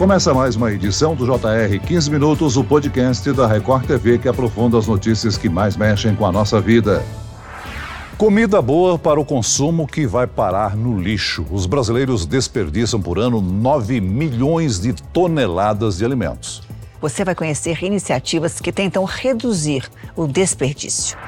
Começa mais uma edição do JR 15 Minutos, o podcast da Record TV que aprofunda as notícias que mais mexem com a nossa vida. Comida boa para o consumo que vai parar no lixo. Os brasileiros desperdiçam por ano 9 milhões de toneladas de alimentos. Você vai conhecer iniciativas que tentam reduzir o desperdício.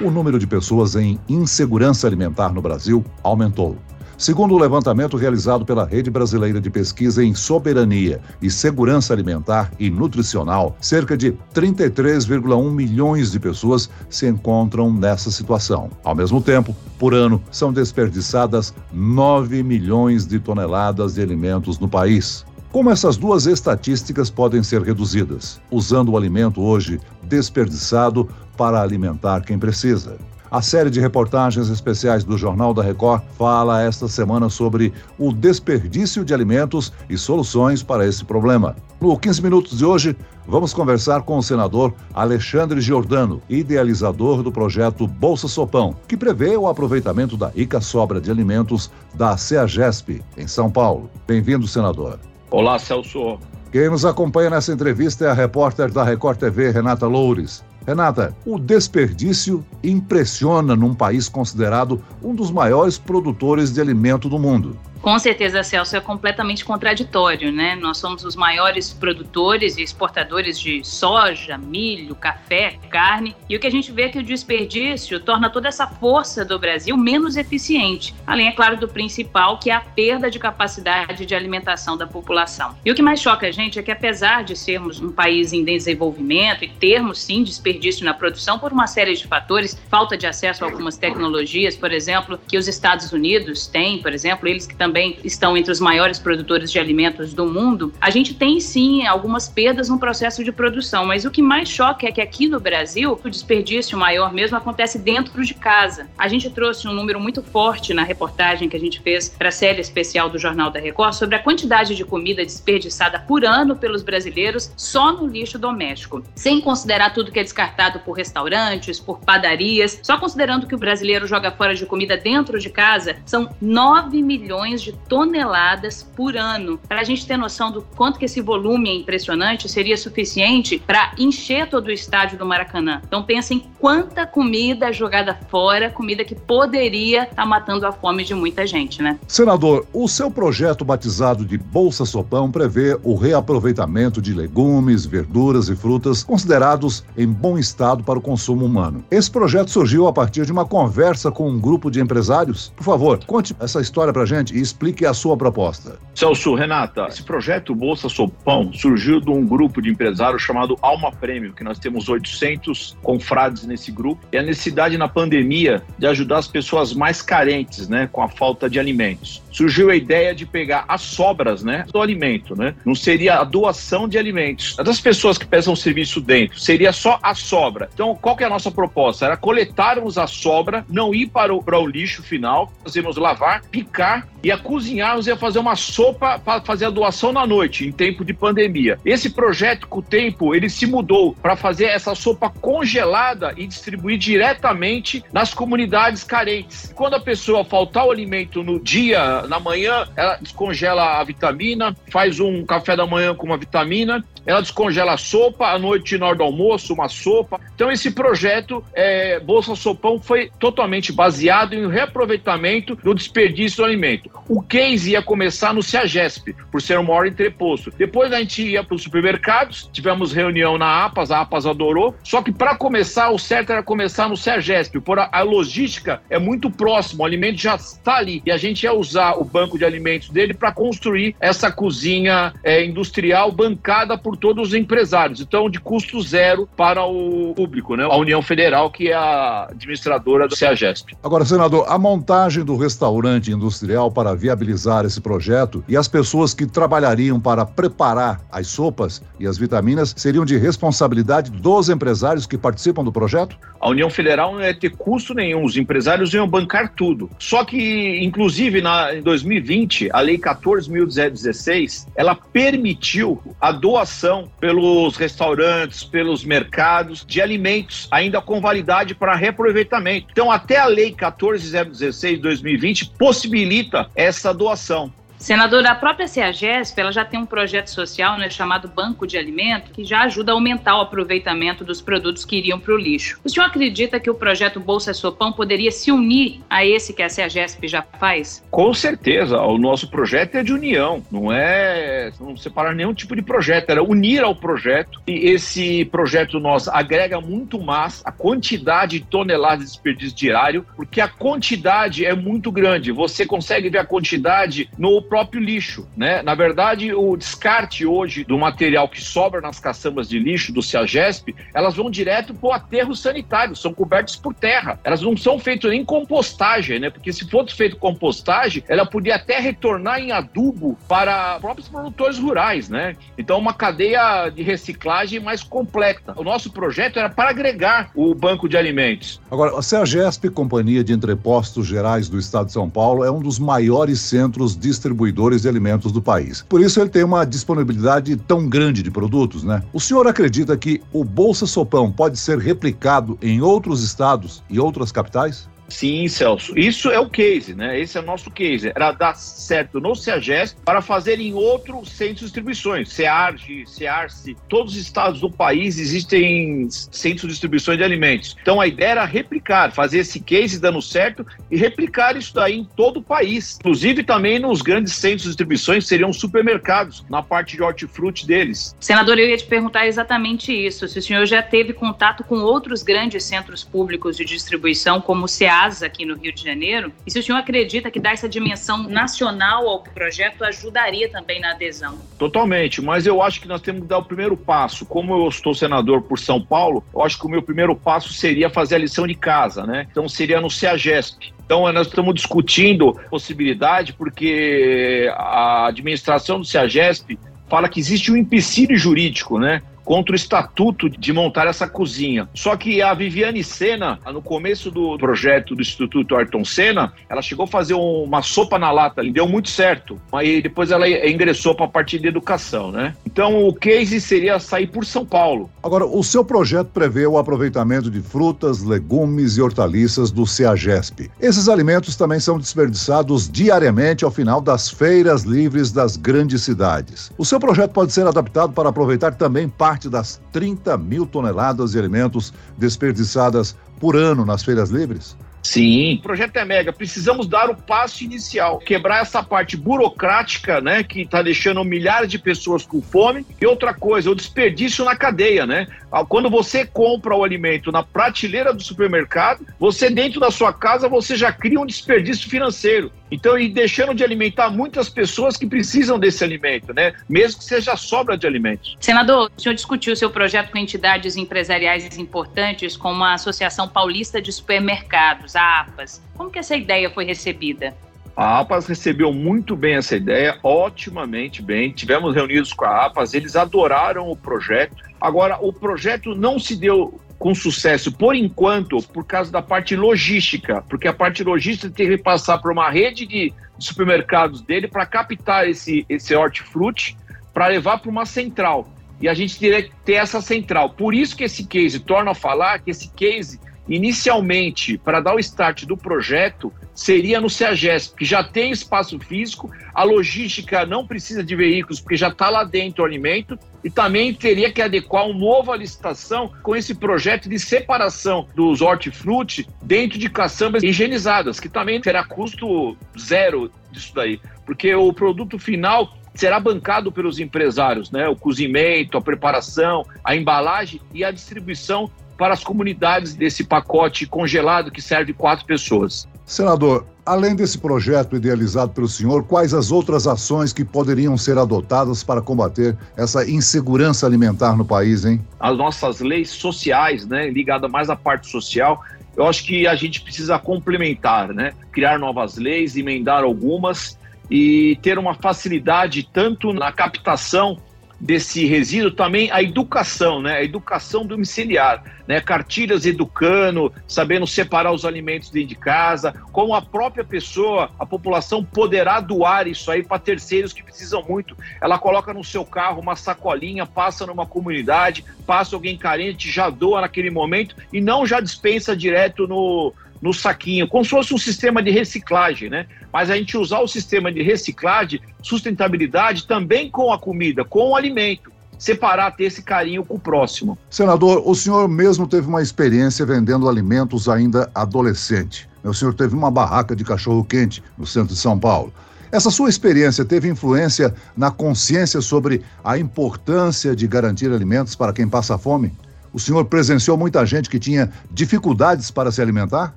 O número de pessoas em insegurança alimentar no Brasil aumentou. Segundo o levantamento realizado pela Rede Brasileira de Pesquisa em Soberania e Segurança Alimentar e Nutricional, cerca de 33,1 milhões de pessoas se encontram nessa situação. Ao mesmo tempo, por ano, são desperdiçadas 9 milhões de toneladas de alimentos no país. Como essas duas estatísticas podem ser reduzidas? Usando o alimento hoje desperdiçado para alimentar quem precisa. A série de reportagens especiais do Jornal da Record fala esta semana sobre o desperdício de alimentos e soluções para esse problema. No 15 Minutos de hoje, vamos conversar com o senador Alexandre Giordano, idealizador do projeto Bolsa Sopão, que prevê o aproveitamento da rica sobra de alimentos da CEAGESP, em São Paulo. Bem-vindo, senador. Olá, Celso. Quem nos acompanha nessa entrevista é a repórter da Record TV, Renata Loures. Renata, o desperdício impressiona num país considerado um dos maiores produtores de alimento do mundo. Com certeza, Celso, é completamente contraditório, né? Nós somos os maiores produtores e exportadores de soja, milho, café, carne, e o que a gente vê é que o desperdício torna toda essa força do Brasil menos eficiente, além, é claro, do principal, que é a perda de capacidade de alimentação da população. E o que mais choca a gente é que, apesar de sermos um país em desenvolvimento e termos, sim, desperdício na produção por uma série de fatores, falta de acesso a algumas tecnologias, por exemplo, que os Estados Unidos têm, por exemplo, eles que também também estão entre os maiores produtores de alimentos do mundo, a gente tem sim algumas perdas no processo de produção, mas o que mais choca é que aqui no Brasil, o desperdício maior mesmo acontece dentro de casa. A gente trouxe um número muito forte na reportagem que a gente fez para a série especial do Jornal da Record sobre a quantidade de comida desperdiçada por ano pelos brasileiros só no lixo doméstico, sem considerar tudo que é descartado por restaurantes, por padarias, só considerando que o brasileiro joga fora de comida dentro de casa, são 9 milhões de toneladas por ano. Para a gente ter noção do quanto que esse volume é impressionante, seria suficiente para encher todo o estádio do Maracanã. Então pensem quanta comida jogada fora, comida que poderia estar tá matando a fome de muita gente, né? Senador, o seu projeto batizado de Bolsa Sopão prevê o reaproveitamento de legumes, verduras e frutas considerados em bom estado para o consumo humano. Esse projeto surgiu a partir de uma conversa com um grupo de empresários. Por favor, conte essa história para gente e explique a sua proposta. Celso, Renata, esse projeto Bolsa Sopão surgiu de um grupo de empresários chamado Alma Prêmio, que nós temos 800 confrades nesse grupo, e a necessidade na pandemia de ajudar as pessoas mais carentes, né, com a falta de alimentos. Surgiu a ideia de pegar as sobras, né, do alimento, né? Não seria a doação de alimentos. Das pessoas que prestam serviço dentro, seria só a sobra. Então, qual que é a nossa proposta? Era coletarmos a sobra, não ir para o, para o lixo final, fazermos lavar, picar e a cozinharmos ia fazer uma sopa para fazer a doação na noite, em tempo de pandemia. Esse projeto, com o tempo, ele se mudou para fazer essa sopa congelada e distribuir diretamente nas comunidades carentes. Quando a pessoa faltar o alimento no dia, na manhã, ela descongela a vitamina, faz um café da manhã com uma vitamina, ela descongela a sopa, à noite, na hora do almoço, uma sopa. Então, esse projeto é, Bolsa Sopão foi totalmente baseado em reaproveitamento do desperdício do alimento. O case ia começar no CEAGESP, por ser um maior entreposto. Depois a gente ia para os supermercados, tivemos reunião na APAS, a APAS adorou. Só que para começar, o certo era começar no CEAGESP, por a, a logística é muito próximo, o alimento já está ali. E a gente ia usar o banco de alimentos dele para construir essa cozinha é, industrial bancada por todos os empresários. Então, de custo zero para o público, né? A União Federal, que é a administradora do CEAGESP. Agora, senador, a montagem do restaurante industrial para viabilizar esse projeto e as pessoas que trabalhariam para preparar as sopas e as vitaminas seriam de responsabilidade dos empresários que participam do projeto? A União Federal não ia ter custo nenhum, os empresários iam bancar tudo. Só que, inclusive, na, em 2020, a Lei 14.016, ela permitiu a doação pelos restaurantes, pelos mercados de alimentos, ainda com validade para reaproveitamento. Então, até a Lei 14.016 de 2020 possibilita essa doação. Senadora, a própria CEAGESP ela já tem um projeto social né, chamado Banco de Alimento, que já ajuda a aumentar o aproveitamento dos produtos que iriam para o lixo. O senhor acredita que o projeto Bolsa Sopão poderia se unir a esse que a CEAGESP já faz? Com certeza. O nosso projeto é de união, não é não separar nenhum tipo de projeto, era unir ao projeto. E esse projeto nós agrega muito mais a quantidade de toneladas de desperdício diário, porque a quantidade é muito grande. Você consegue ver a quantidade no próprio lixo, né? Na verdade, o descarte hoje do material que sobra nas caçambas de lixo do CEAGESP, elas vão direto para o aterro sanitário, são cobertas por terra. Elas não são feitas nem compostagem, né? Porque se fosse feito compostagem, ela podia até retornar em adubo para próprios produtores rurais, né? Então, uma cadeia de reciclagem mais completa. O nosso projeto era para agregar o banco de alimentos. Agora, a CEAGESP, Companhia de Entrepostos Gerais do Estado de São Paulo, é um dos maiores centros distribuidores distribuidores de alimentos do país. Por isso ele tem uma disponibilidade tão grande de produtos, né? O senhor acredita que o Bolsa Sopão pode ser replicado em outros estados e outras capitais? Sim, Celso. Isso é o case, né? Esse é o nosso case. Era dar certo no CEAGES para fazer em outros centros de distribuições. CEARG, CEARCE, todos os estados do país existem centros de distribuição de alimentos. Então a ideia era replicar, fazer esse case dando certo e replicar isso daí em todo o país. Inclusive também nos grandes centros de distribuição seriam supermercados, na parte de hortifruti deles. Senador, eu ia te perguntar exatamente isso. Se o senhor já teve contato com outros grandes centros públicos de distribuição, como o CEARG, casa aqui no Rio de Janeiro, e se o senhor acredita que dar essa dimensão nacional ao projeto ajudaria também na adesão? Totalmente, mas eu acho que nós temos que dar o primeiro passo. Como eu estou senador por São Paulo, eu acho que o meu primeiro passo seria fazer a lição de casa, né? Então seria no CEAGESP. Então, nós estamos discutindo possibilidade, porque a administração do CEAGESP fala que existe um empecilho jurídico, né? Contra o estatuto de montar essa cozinha. Só que a Viviane Sena, no começo do projeto do Instituto Ayrton Senna, ela chegou a fazer uma sopa na lata e deu muito certo. Aí depois ela ingressou para a parte de educação, né? Então o case seria sair por São Paulo. Agora, o seu projeto prevê o aproveitamento de frutas, legumes e hortaliças do CEAGESP. Esses alimentos também são desperdiçados diariamente ao final das feiras livres das grandes cidades. O seu projeto pode ser adaptado para aproveitar também parte parte das 30 mil toneladas de alimentos desperdiçadas por ano nas feiras livres? Sim, o projeto é mega. Precisamos dar o passo inicial, quebrar essa parte burocrática, né, que está deixando milhares de pessoas com fome. E outra coisa, o desperdício na cadeia, né? Quando você compra o alimento na prateleira do supermercado, você dentro da sua casa você já cria um desperdício financeiro. Então, e deixando de alimentar muitas pessoas que precisam desse alimento, né? Mesmo que seja sobra de alimentos. Senador, o senhor discutiu seu projeto com entidades empresariais importantes, como a Associação Paulista de Supermercados, a APAS. Como que essa ideia foi recebida? A APAS recebeu muito bem essa ideia, otimamente bem. Tivemos reunidos com a APAS, eles adoraram o projeto. Agora, o projeto não se deu com sucesso, por enquanto, por causa da parte logística, porque a parte logística tem que passar por uma rede de supermercados dele para captar esse, esse hortifruti para levar para uma central. E a gente teria que ter essa central. Por isso que esse case, torna a falar que esse case, inicialmente, para dar o start do projeto, seria no CEAGESP, que já tem espaço físico, a logística não precisa de veículos, porque já está lá dentro o alimento, e também teria que adequar uma nova licitação com esse projeto de separação dos hortifruti dentro de caçambas higienizadas, que também terá custo zero disso daí, porque o produto final será bancado pelos empresários, né? O cozimento, a preparação, a embalagem e a distribuição para as comunidades desse pacote congelado que serve quatro pessoas. Senador, além desse projeto idealizado pelo senhor, quais as outras ações que poderiam ser adotadas para combater essa insegurança alimentar no país, hein? As nossas leis sociais, né, ligada mais à parte social, eu acho que a gente precisa complementar, né? Criar novas leis, emendar algumas e ter uma facilidade tanto na captação desse resíduo também a educação, né? A educação domiciliar, né? Cartilhas educando, sabendo separar os alimentos dentro de casa, como a própria pessoa, a população poderá doar isso aí para terceiros que precisam muito. Ela coloca no seu carro uma sacolinha, passa numa comunidade, passa alguém carente, já doa naquele momento e não já dispensa direto no no saquinho, como se fosse um sistema de reciclagem, né? Mas a gente usar o sistema de reciclagem, sustentabilidade também com a comida, com o alimento. Separar, ter esse carinho com o próximo. Senador, o senhor mesmo teve uma experiência vendendo alimentos ainda adolescente. O senhor teve uma barraca de cachorro-quente no centro de São Paulo. Essa sua experiência teve influência na consciência sobre a importância de garantir alimentos para quem passa fome? O senhor presenciou muita gente que tinha dificuldades para se alimentar?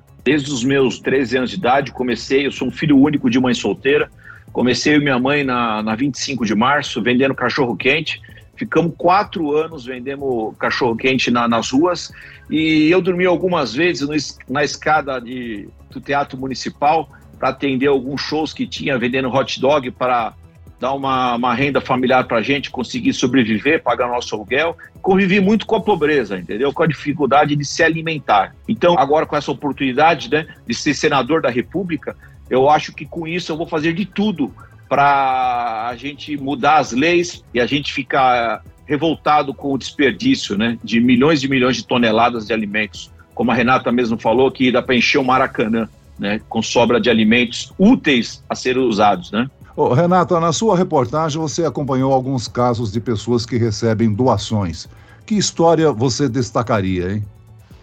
Desde os meus 13 anos de idade, comecei, eu sou um filho único de mãe solteira, comecei minha mãe na, na 25 de março vendendo cachorro-quente, ficamos quatro anos vendendo cachorro-quente na, nas ruas. E eu dormi algumas vezes no, na escada de, do Teatro Municipal para atender alguns shows que tinha vendendo hot dog para dar uma, uma renda familiar para a gente conseguir sobreviver, pagar nosso aluguel. Convivi muito com a pobreza, entendeu? Com a dificuldade de se alimentar. Então, agora com essa oportunidade né, de ser senador da República, eu acho que com isso eu vou fazer de tudo para a gente mudar as leis e a gente ficar revoltado com o desperdício né, de milhões e milhões de toneladas de alimentos. Como a Renata mesmo falou, que dá para encher o Maracanã né, com sobra de alimentos úteis a serem usados. Né? Oh, Renata, na sua reportagem você acompanhou alguns casos de pessoas que recebem doações. Que história você destacaria, hein?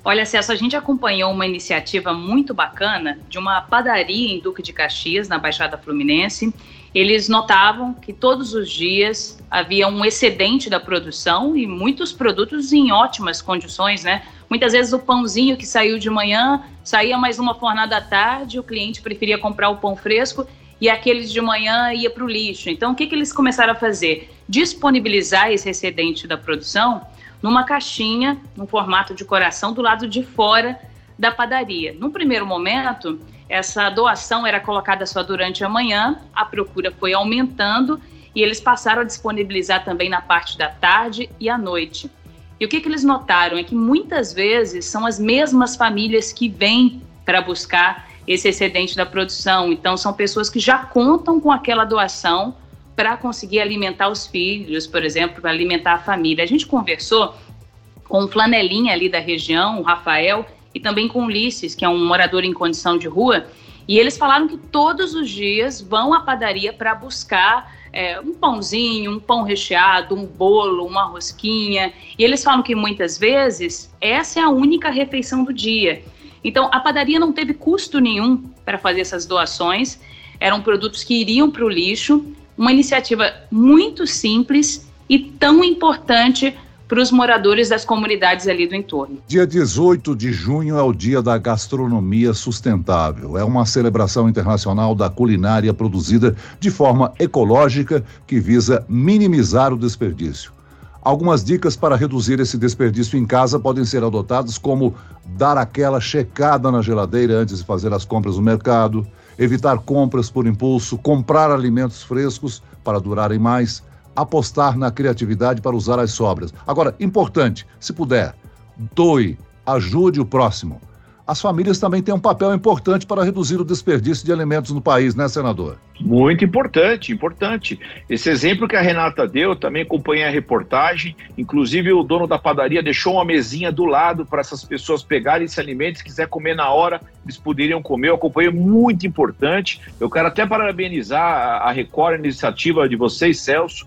Olha, Celso, a gente acompanhou uma iniciativa muito bacana de uma padaria em Duque de Caxias, na Baixada Fluminense. Eles notavam que todos os dias havia um excedente da produção e muitos produtos em ótimas condições, né? Muitas vezes o pãozinho que saiu de manhã saía mais uma fornada à tarde, o cliente preferia comprar o pão fresco e aqueles de manhã ia para o lixo. Então, o que, que eles começaram a fazer? Disponibilizar esse excedente da produção numa caixinha, no formato de coração, do lado de fora da padaria. No primeiro momento, essa doação era colocada só durante a manhã, a procura foi aumentando e eles passaram a disponibilizar também na parte da tarde e à noite. E o que, que eles notaram é que muitas vezes são as mesmas famílias que vêm para buscar esse excedente da produção. Então, são pessoas que já contam com aquela doação para conseguir alimentar os filhos, por exemplo, para alimentar a família. A gente conversou com o Flanelinha ali da região, o Rafael, e também com o Ulisses, que é um morador em condição de rua, e eles falaram que todos os dias vão à padaria para buscar é, um pãozinho, um pão recheado, um bolo, uma rosquinha. E eles falam que muitas vezes essa é a única refeição do dia. Então, a padaria não teve custo nenhum para fazer essas doações, eram produtos que iriam para o lixo, uma iniciativa muito simples e tão importante para os moradores das comunidades ali do entorno. Dia 18 de junho é o Dia da Gastronomia Sustentável. É uma celebração internacional da culinária produzida de forma ecológica que visa minimizar o desperdício. Algumas dicas para reduzir esse desperdício em casa podem ser adotadas, como dar aquela checada na geladeira antes de fazer as compras no mercado, evitar compras por impulso, comprar alimentos frescos para durarem mais, apostar na criatividade para usar as sobras. Agora, importante, se puder, doe, ajude o próximo as famílias também têm um papel importante para reduzir o desperdício de alimentos no país, né, senador? Muito importante, importante. Esse exemplo que a Renata deu, também acompanhei a reportagem. Inclusive, o dono da padaria deixou uma mesinha do lado para essas pessoas pegarem esse alimento. Se quiser comer na hora, eles poderiam comer. Eu acompanhei, muito importante. Eu quero até parabenizar a Record, a iniciativa de vocês, Celso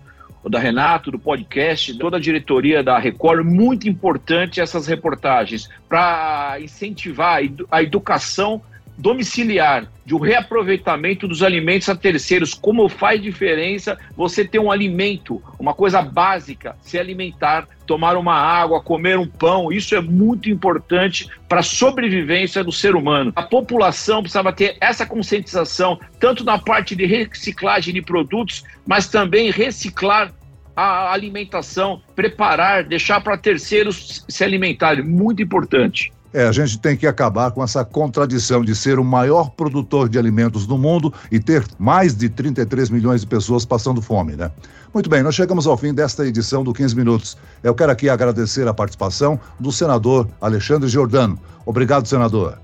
da Renato, do podcast, toda a diretoria da Record, muito importante essas reportagens para incentivar a educação domiciliar, de um reaproveitamento dos alimentos a terceiros. Como faz diferença você ter um alimento, uma coisa básica, se alimentar, tomar uma água, comer um pão. Isso é muito importante para a sobrevivência do ser humano. A população precisava ter essa conscientização, tanto na parte de reciclagem de produtos, mas também reciclar a alimentação, preparar, deixar para terceiros se alimentarem. Muito importante. É, a gente tem que acabar com essa contradição de ser o maior produtor de alimentos do mundo e ter mais de 33 milhões de pessoas passando fome, né? Muito bem, nós chegamos ao fim desta edição do 15 Minutos. Eu quero aqui agradecer a participação do senador Alexandre Giordano. Obrigado, senador.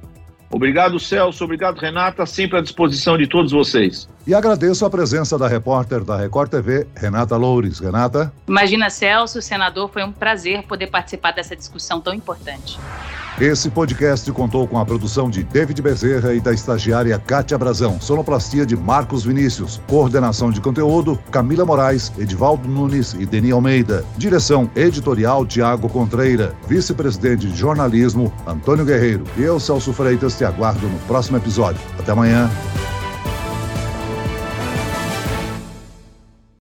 Obrigado, Celso. Obrigado, Renata. Sempre à disposição de todos vocês. E agradeço a presença da repórter da Record TV, Renata Loures. Renata? Imagina, Celso, senador, foi um prazer poder participar dessa discussão tão importante. Esse podcast contou com a produção de David Bezerra e da estagiária Kátia Brazão, sonoplastia de Marcos Vinícius, coordenação de conteúdo Camila Moraes, Edivaldo Nunes e Deni Almeida, direção editorial Tiago Contreira, vice-presidente de jornalismo Antônio Guerreiro. E eu, Celso Freitas, te aguardo no próximo episódio. Até amanhã.